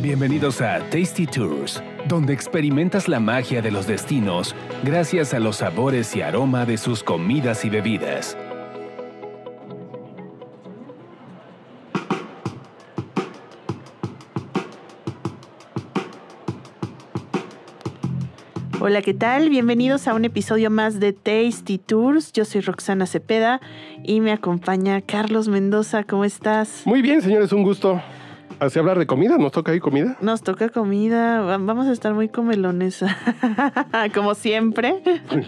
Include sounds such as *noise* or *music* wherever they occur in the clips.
Bienvenidos a Tasty Tours, donde experimentas la magia de los destinos gracias a los sabores y aroma de sus comidas y bebidas. Hola, ¿qué tal? Bienvenidos a un episodio más de Tasty Tours. Yo soy Roxana Cepeda y me acompaña Carlos Mendoza. ¿Cómo estás? Muy bien, señores, un gusto. Así hablar de comida, ¿nos toca ahí comida? Nos toca comida, Va- vamos a estar muy comelones, *laughs* como siempre.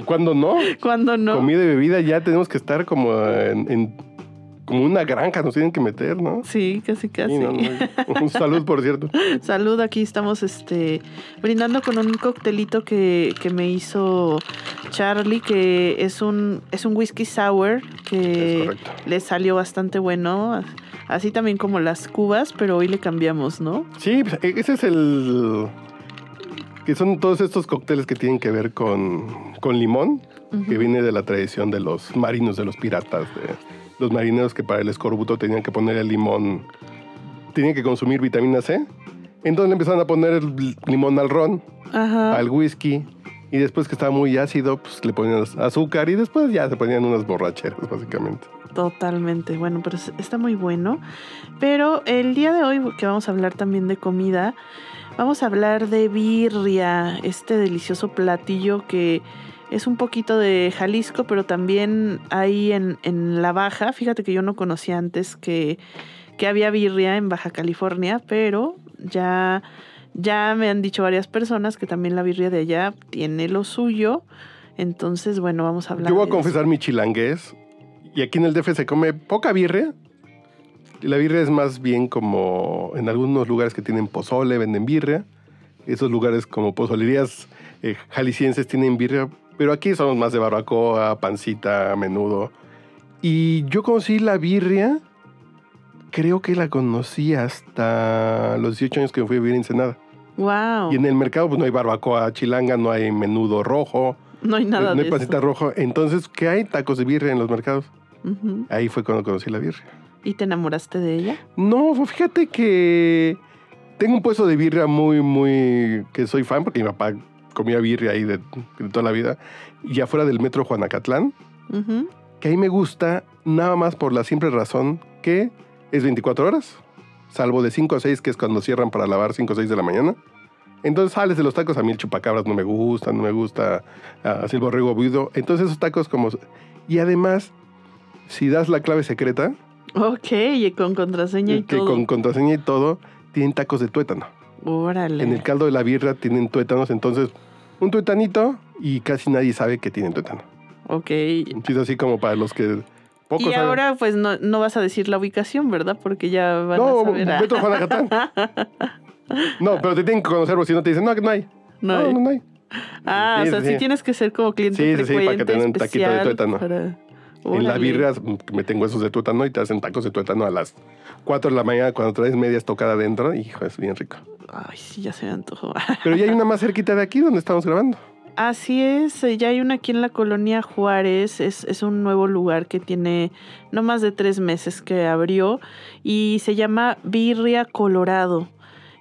¿Cuándo no? Cuando no. Comida y bebida ya tenemos que estar como en, en- como una granja, nos tienen que meter, ¿no? Sí, casi casi. Sí, no, no. Un salud, por cierto. *laughs* Salud, aquí estamos este brindando con un coctelito que, que me hizo Charlie, que es un, es un whisky sour que le salió bastante bueno. Así también como las cubas, pero hoy le cambiamos, ¿no? Sí, pues, e- ese es el... Que son todos estos cócteles que tienen que ver con, con limón, que viene de la tradición de los marinos, de los piratas, de los marineros que para el escorbuto tenían que poner el limón, tenían que consumir vitamina C. Entonces le empezaron a poner el limón al ron, Ajá. al whisky, y después que estaba muy ácido, pues le ponían azúcar y después ya se ponían unas borracheras, básicamente. Totalmente, bueno, pero es- está muy bueno. Pero el día de hoy, que vamos a hablar también de comida, vamos a hablar de birria, este delicioso platillo que es un poquito de Jalisco, pero también ahí en, en la Baja. Fíjate que yo no conocía antes que, que había birria en Baja California, pero ya, ya me han dicho varias personas que también la birria de allá tiene lo suyo. Entonces, bueno, vamos a hablar. Yo voy a confesar mi chilangués, y aquí en el DF se come poca birria. La birria es más bien como en algunos lugares que tienen pozole, venden birria. Esos lugares como pozolerías eh, jaliscienses tienen birria, pero aquí somos más de barbacoa, pancita, menudo. Y yo conocí la birria, creo que la conocí hasta los 18 años que me fui a vivir en Ensenada. Wow. Y en el mercado pues no hay barbacoa chilanga, no hay menudo rojo, No hay nada no de hay pancita eso. rojo. Entonces, ¿qué hay? Tacos de birria en los mercados. Ahí fue cuando conocí la birria. ¿Y te enamoraste de ella? No, fíjate que tengo un puesto de birria muy, muy... que soy fan porque mi papá comía birria ahí de, de toda la vida. Y afuera del metro Juanacatlán, que ahí me gusta nada más por la simple razón que es 24 horas, salvo de 5 a 6, que es cuando cierran para lavar 5 o 6 de la mañana. Entonces sales de los tacos, a mí el chupacabras no me gusta, no me gusta ah, así el borrego buido. Entonces esos tacos como... Y además, si das la clave secreta, Ok, y con contraseña y que todo. con contraseña y todo, tienen tacos de tuétano. Órale. En el caldo de la birra tienen tuétanos, entonces un tuetanito y casi nadie sabe que tienen tuétano. Ok. Es así como para los que pocos Y saben. ahora pues no, no vas a decir la ubicación, ¿verdad? Porque ya van No, a saber. *laughs* No, pero te tienen que conocer, porque si no te dicen, no, que no hay. No No, hay. no, no hay. Ah, Sí, o sea, sí, tienes que ser como cliente Sí, sí, sí, para frecuente, que te den un taquito de tuétano. para- En la birria me tengo esos de tuétano y te hacen tacos de tuétano a las 4 de la mañana cuando traes medias tocada adentro. Hijo, es bien rico. Ay, sí, ya se me antojó. *laughs* Pero ya hay una más cerquita de aquí donde estamos grabando. Así es, eh, ya hay una aquí en la colonia Juárez, es, es un nuevo lugar que tiene no más de tres meses que abrió y se llama Birria Colorado.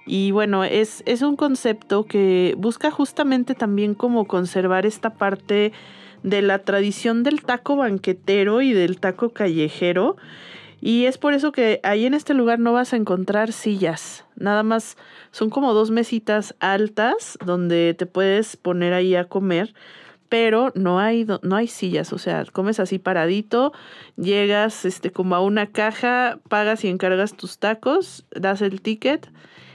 Y bueno, es, es un concepto que busca justamente también como conservar esta parte de la tradición del taco banquetero y del taco callejero. Y es por eso que ahí en este lugar no vas a encontrar sillas. Nada más son como dos mesitas altas donde te puedes poner ahí a comer. Pero no hay, no hay sillas, o sea, comes así paradito, llegas este, como a una caja, pagas y encargas tus tacos, das el ticket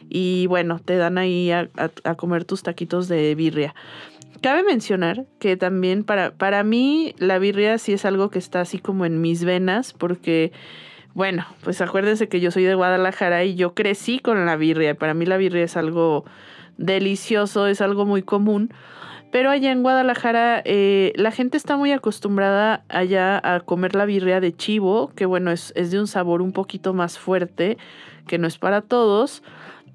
y bueno, te dan ahí a- a comer tus taquitos de birria. Cabe mencionar que también para, para mí la birria sí es algo que está así como en mis venas porque, bueno, pues acuérdense que yo soy de Guadalajara y yo crecí con la birria. Para mí la birria es algo delicioso, es algo muy común. Pero allá en Guadalajara eh, la gente está muy acostumbrada allá a comer la birria de chivo, que bueno, es, es de un sabor un poquito más fuerte, que no es para todos.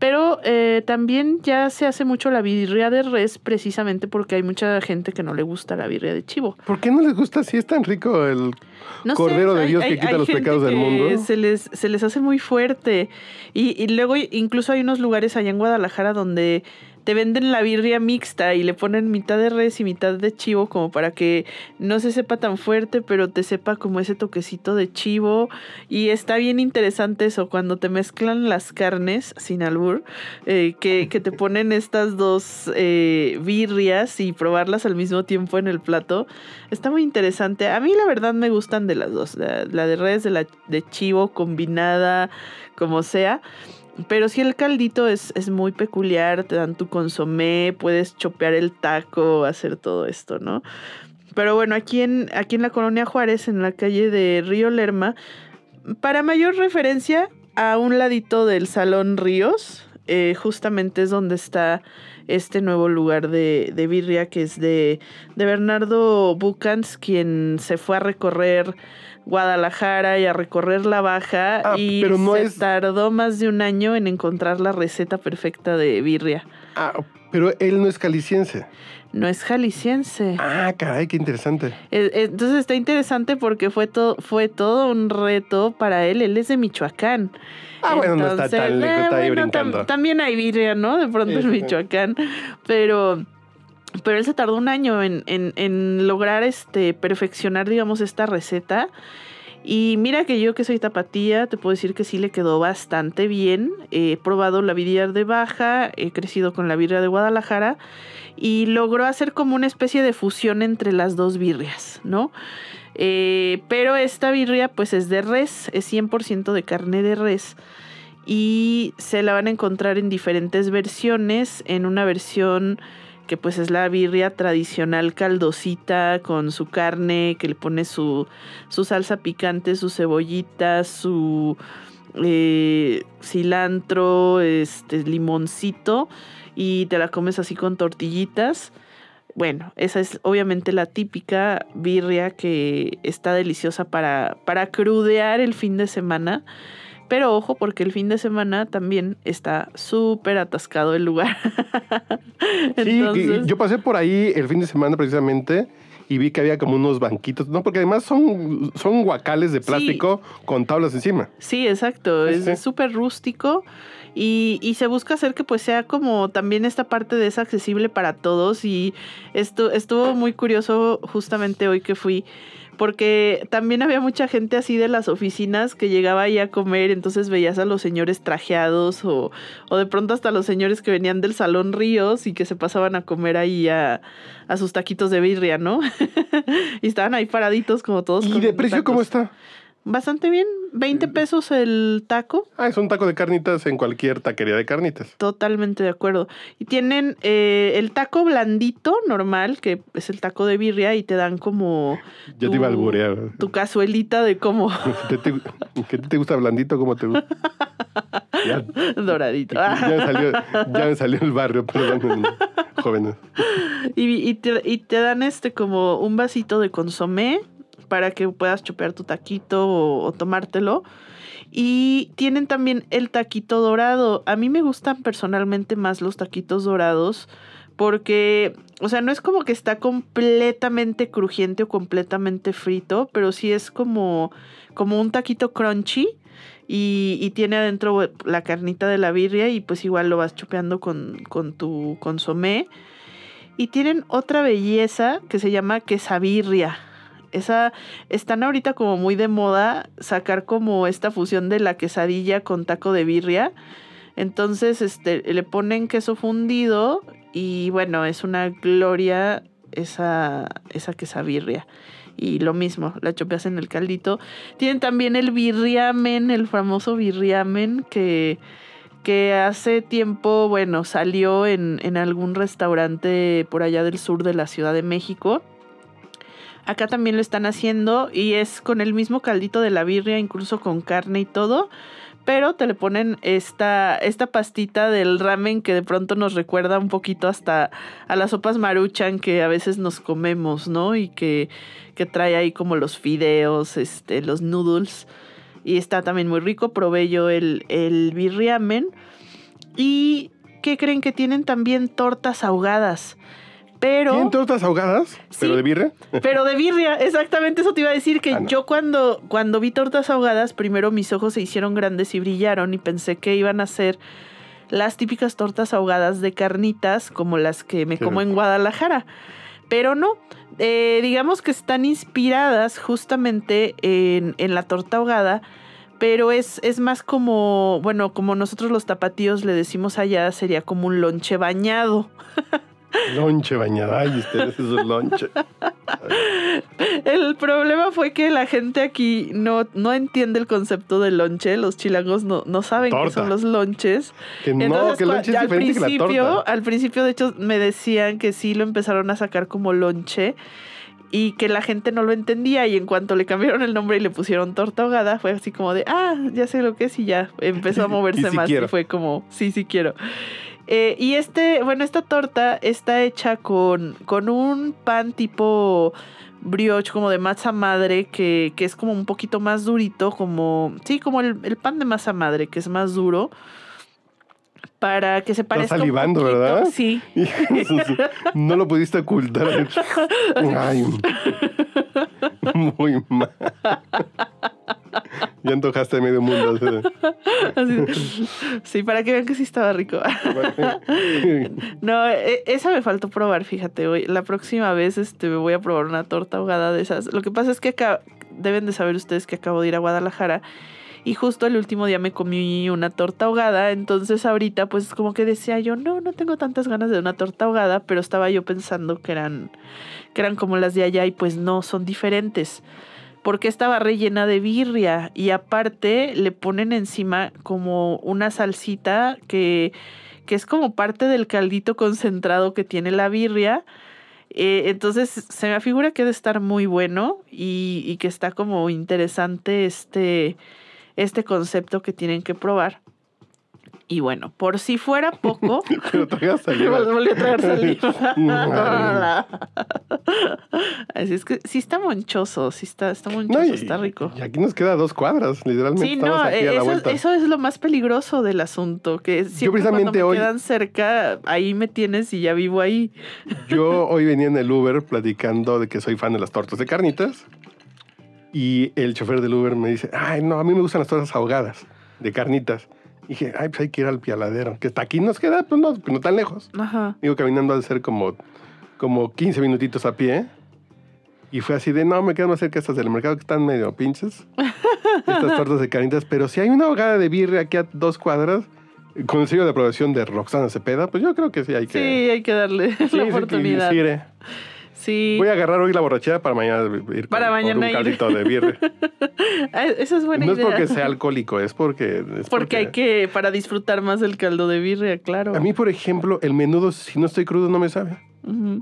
Pero eh, también ya se hace mucho la birria de res precisamente porque hay mucha gente que no le gusta la birria de chivo. ¿Por qué no les gusta si es tan rico el No sé, Cordero de Dios hay- que quita hay los gente pecados del mundo? Se les, se les hace muy fuerte. Y, y luego incluso hay unos lugares allá en Guadalajara donde te venden la birria mixta y le ponen mitad de res y mitad de chivo como para que no se sepa tan fuerte, pero te sepa como ese toquecito de chivo. Y está bien interesante eso, cuando te mezclan las carnes, sin albur, eh, que, te ponen estas dos eh, birrias y probarlas al mismo tiempo en el plato. Está muy interesante. A mí la verdad me gustan de las dos. La, la de res, de la de chivo combinada, como sea. Pero sí el caldito es, es muy peculiar. Te dan tu consomé, puedes chopear el taco, hacer todo esto, ¿no? Pero bueno, aquí en, aquí en la colonia Juárez, en la calle de Río Lerma, para mayor referencia, a un ladito del Salón Ríos, eh, justamente es donde está este nuevo lugar de, de birria que es de, de Bernardo Bucans, quien se fue a recorrer Guadalajara y a recorrer la Baja Ah, y pero no se es- tardó más de un año en encontrar la receta perfecta de birria. Ah, pero él no es caliciense. No es jalisciense. Ah, caray, qué interesante. Eh, eh, Entonces está interesante porque fue, todo fue todo un reto para él. Él es de Michoacán. Ah, bueno, no está tan lejos, está ahí bueno, tam- brincando. también hay birria, ¿no? De pronto en. Michoacán. Pero, pero él se tardó un año en, en- en lograr este, perfeccionar, digamos, esta receta. Y mira que yo que soy tapatía, te puedo decir que sí le quedó bastante bien. He probado la birria de Baja, he crecido con la birria de Guadalajara y logró hacer como una especie de fusión entre las dos birrias, ¿no? Eh, pero esta birria pues es de res, es 100% de carne de res y se la van a encontrar en diferentes versiones, en una versión que pues es la birria tradicional caldosita con su carne, que le pone su, su salsa picante, su cebollita, su eh, cilantro, este limoncito y te la comes así con tortillitas. Bueno, esa es obviamente la típica birria que está deliciosa para, para crudear el fin de semana. Pero ojo, porque el fin de semana también está súper atascado el lugar. *laughs* Sí, yo pasé por ahí el fin de semana precisamente y vi que había como unos banquitos, no, porque además son, son guacales de Sí. plástico con tablas encima. Sí, exacto. Sí, es súper rústico y, y se busca hacer que pues sea como también esta parte de es accesible para todos y esto estuvo muy curioso justamente hoy que fui porque también había mucha gente así de las oficinas que llegaba ahí a comer, entonces veías a los señores trajeados o, o de pronto hasta los señores que venían del Salón Ríos y que se pasaban a comer ahí a, a sus taquitos de birria, ¿no? *laughs* y estaban ahí paraditos como todos. ¿Y de precio cómo está? Bastante bien, 20 pesos el taco. Ah, es un taco de carnitas en cualquier taquería de carnitas. Totalmente de acuerdo. Y tienen eh, el taco blandito, normal, que es el taco de birria, y te dan como Ya te iba a alburear. tu cazuelita de como ¿Qué *laughs* te, qué te gusta blandito? ¿Cómo te gusta? *laughs* Ya, doradito. ya me salió, ya me salió el barrio, perdón, jóvenes. *laughs* Y, y te, y te dan este como un vasito de consomé para que puedas chopear tu taquito o, tomártelo. Y tienen también el taquito dorado. A mí me gustan personalmente más los taquitos dorados porque, o sea, no es como que está completamente crujiente o completamente frito, pero sí es como, como un taquito crunchy. Y, y tiene adentro la carnita de la birria y pues igual lo vas chopeando con, con tu consomé. Y tienen otra belleza que se llama quesabirria. Esa están ahorita como muy de moda sacar como esta fusión de la quesadilla con taco de birria. Entonces, este le ponen queso fundido y bueno, es una gloria esa esa quesabirria. Y lo mismo, la chopeas en el caldito. Tienen también el birriamen, el famoso birriamen que que hace tiempo, bueno, salió en, en algún restaurante por allá del sur de la Ciudad de México. Acá también lo están haciendo y es con el mismo caldito de la birria, incluso con carne y todo. Pero te le ponen esta, esta pastita del ramen que de pronto nos recuerda un poquito hasta a las sopas maruchan que a veces nos comemos, ¿no? Y que, que trae ahí como los fideos, este, los noodles. Y está también muy rico. Probé yo el, el birriamen. Y ¿qué creen que tienen también tortas ahogadas? Pero... ¿Tienen tortas ahogadas? ¿Pero de birria? Pero de birria, exactamente eso te iba a decir que Ah, no. yo cuando, cuando vi tortas ahogadas, primero mis ojos se hicieron grandes y brillaron y pensé que iban a ser las típicas tortas ahogadas de carnitas como las que me Qué como en. Guadalajara. Pero no, eh, digamos que están inspiradas justamente en, en la torta ahogada, pero es, es más como, bueno, como nosotros los tapatíos le decimos allá, sería como un lonche bañado. *laughs* Lonche bañada. Ay, ustedes es un lonche. El problema fue que la gente aquí no, no entiende el concepto del lonche. Los chilangos no, no saben qué son los lonches. Que no, Entonces, que el lonche es al diferente que la torta. al principio, de hecho, me decían que sí lo empezaron a sacar como lonche y que la gente no lo entendía. Y en cuanto le cambiaron el nombre y le pusieron torta ahogada, fue así como de, ah, ya sé lo que es y ya empezó a *laughs* moverse Y más. quiero. Y fue como, sí, sí quiero. Eh, y este, bueno, esta torta está hecha con, con un pan tipo brioche, como de masa madre, que, que es como un poquito más durito, como, sí, como el, el pan de masa madre, que es más duro, para que se parezca un salivando, poquito- ¿verdad? Sí. *laughs* no lo pudiste ocultar. *laughs* Ay, *laughs* muy mal. *laughs* Ya antojaste medio mundo. Así- sí, para que vean que sí estaba rico. *laughs* No, e- esa me faltó probar, fíjate, hoy. La próxima vez este, me voy a probar una torta ahogada de esas. Lo que pasa es que acá deben de saber ustedes que acabo de ir a Guadalajara y justo el último día me comí una torta ahogada, entonces ahorita pues como que decía yo, no, no tengo tantas ganas de una torta ahogada, pero estaba yo pensando que eran, que eran como las de allá y pues no, son diferentes. Porque estaba rellena de birria y aparte le ponen encima como una salsita que que es como parte del caldito concentrado que tiene la birria. Eh, entonces se me figura que debe estar muy bueno y, y que está como interesante este, este concepto que tienen que probar. Y bueno, por si fuera poco, Pero saliva. volví a traer saliva. *laughs* Así es que sí está monchoso, sí está, está monchoso, No, y, está rico. y aquí nos queda dos cuadras, literalmente. Sí, no, aquí a eh, la eso, vuelta. eso es lo más peligroso del asunto, que siempre precisamente cuando me hoy- quedan cerca, ahí me tienes y ya vivo ahí. Yo *laughs* hoy venía en el Uber platicando de que soy fan de las tortas de carnitas. Y el chofer del Uber me dice, ay, no, a mí me gustan las tortas ahogadas de carnitas. Y dije, ay, pues hay que ir al pialadero, que hasta aquí nos queda, pues no, no tan lejos. Ajá. Digo, caminando al ser como, como 15 minutitos a pie. Y fue así de, no, me quedo más cerca estas del mercado que están medio pinches. estas *laughs* tortas de carnitas. Pero si hay una ahogada de birria aquí a dos cuadras, con el sello de aprobación de Roxana Cepeda, pues yo creo que sí hay Sí, que... hay que darle *laughs* Sí, sí, la que oportunidad. sí. Sí. Voy a agarrar hoy la borrachera para mañana ir Para con- un caldito de birria. *laughs* Ah, Esa es buena no es idea. porque sea alcohólico, es porque... es Porque hay que, para disfrutar más del caldo de birria, claro. A mí, por ejemplo, el menudo, si no estoy crudo, no me sabe.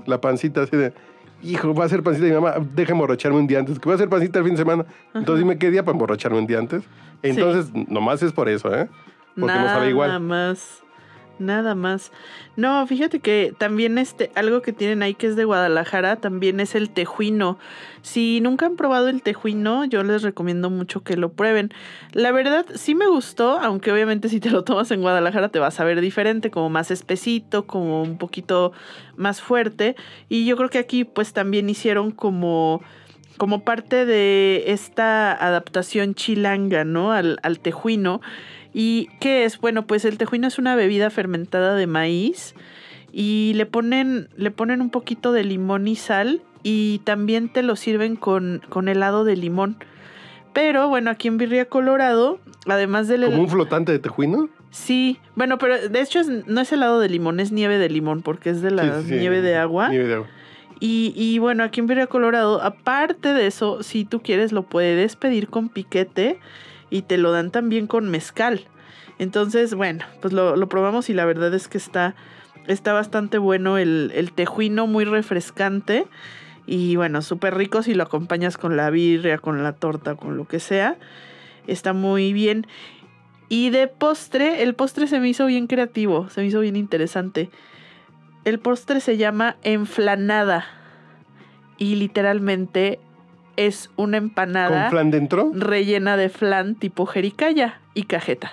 La pancita así de... Hijo, va a ser pancita de mi mamá, déjame emborracharme un día antes, que voy a hacer pancita el fin de semana. Entonces dime qué día para emborracharme un día antes. Entonces, nomás es por eso, ¿eh? Porque no sabe igual. Nada más. Nada más. No, fíjate que también este, algo que tienen ahí que es de Guadalajara, también es el tejuino. Si nunca han probado el tejuino, yo les recomiendo mucho que lo prueben. La verdad, sí me gustó, aunque obviamente si te lo tomas en Guadalajara te vas a ver diferente, como más espesito, como un poquito más fuerte. Y yo creo que aquí pues también hicieron como como parte de esta adaptación chilanga, ¿no? Al, al tejuino. ¿Y qué es? Bueno, pues el tejuino es una bebida fermentada de maíz y le ponen, le ponen un poquito de limón y sal y también te lo sirven con, con helado de limón. Pero bueno, aquí en Birria Colorado, además del Como hel- un flotante de tejuino. Sí, bueno, pero de hecho es- no es helado de limón, es nieve de limón porque es de la Sí, sí, sí. nieve de agua. Nieve de agua. Y, y bueno, aquí en Virgia Colorado, aparte de eso, si tú quieres, lo puedes pedir con piquete y te lo dan también con mezcal. Entonces, bueno, pues lo, lo probamos y la verdad es que está, está bastante bueno el, el tejuino, muy refrescante. Y bueno, súper rico si lo acompañas con la birria, con la torta, con lo que sea. Está muy bien. Y de postre, el postre se me hizo bien creativo, se me hizo bien interesante. El postre se llama enflanada y literalmente es una ¿Con empanada flan dentro? rellena de flan tipo jericaya y cajeta.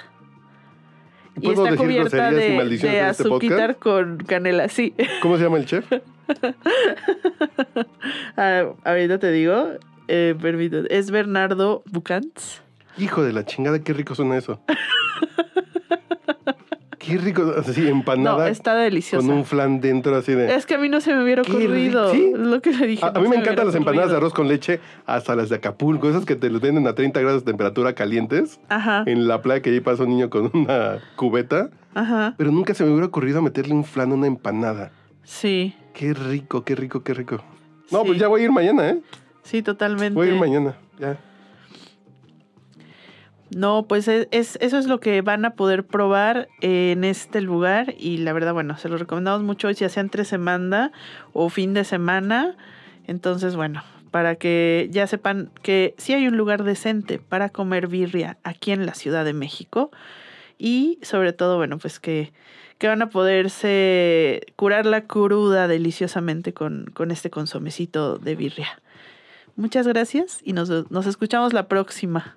Y ¿Puedo está cubierta de, de este azuquitar con canela, sí. ¿Cómo se llama el chef? *laughs* Ah, ahorita te digo, eh. Es Bernardo Bucantz. Hijo de la chingada, qué rico suena eso. *laughs* qué rico, así No, empanada está deliciosa. con un flan dentro así de... Es que a mí no se me hubiera ocurrido. ri- ¿sí? Lo que le dije. A, mí me encantan las empanadas de arroz con leche, hasta las de Acapulco, esas que te los venden a 30 grados de temperatura calientes Ajá, en la playa que ahí pasa un niño con una cubeta. ajá. Pero nunca se me hubiera ocurrido meterle un flan a una empanada. Sí, Qué rico, qué rico, qué rico. No, Sí. pues ya voy a ir mañana, ¿eh? sí, totalmente. Voy a ir mañana, ya. No, pues es, es- eso es lo que van a poder probar en este lugar y la verdad, bueno, se lo recomendamos mucho ya sea entre semana o fin de semana. Entonces, bueno, para que ya sepan que sí hay un lugar decente para comer birria aquí en la Ciudad de México y sobre todo, bueno, pues que, que van a poderse curar la cruda deliciosamente con, con este consomecito de birria. Muchas gracias y nos, nos escuchamos la próxima.